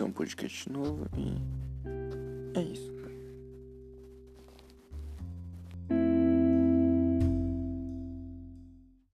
Esse um podcast novo e é isso.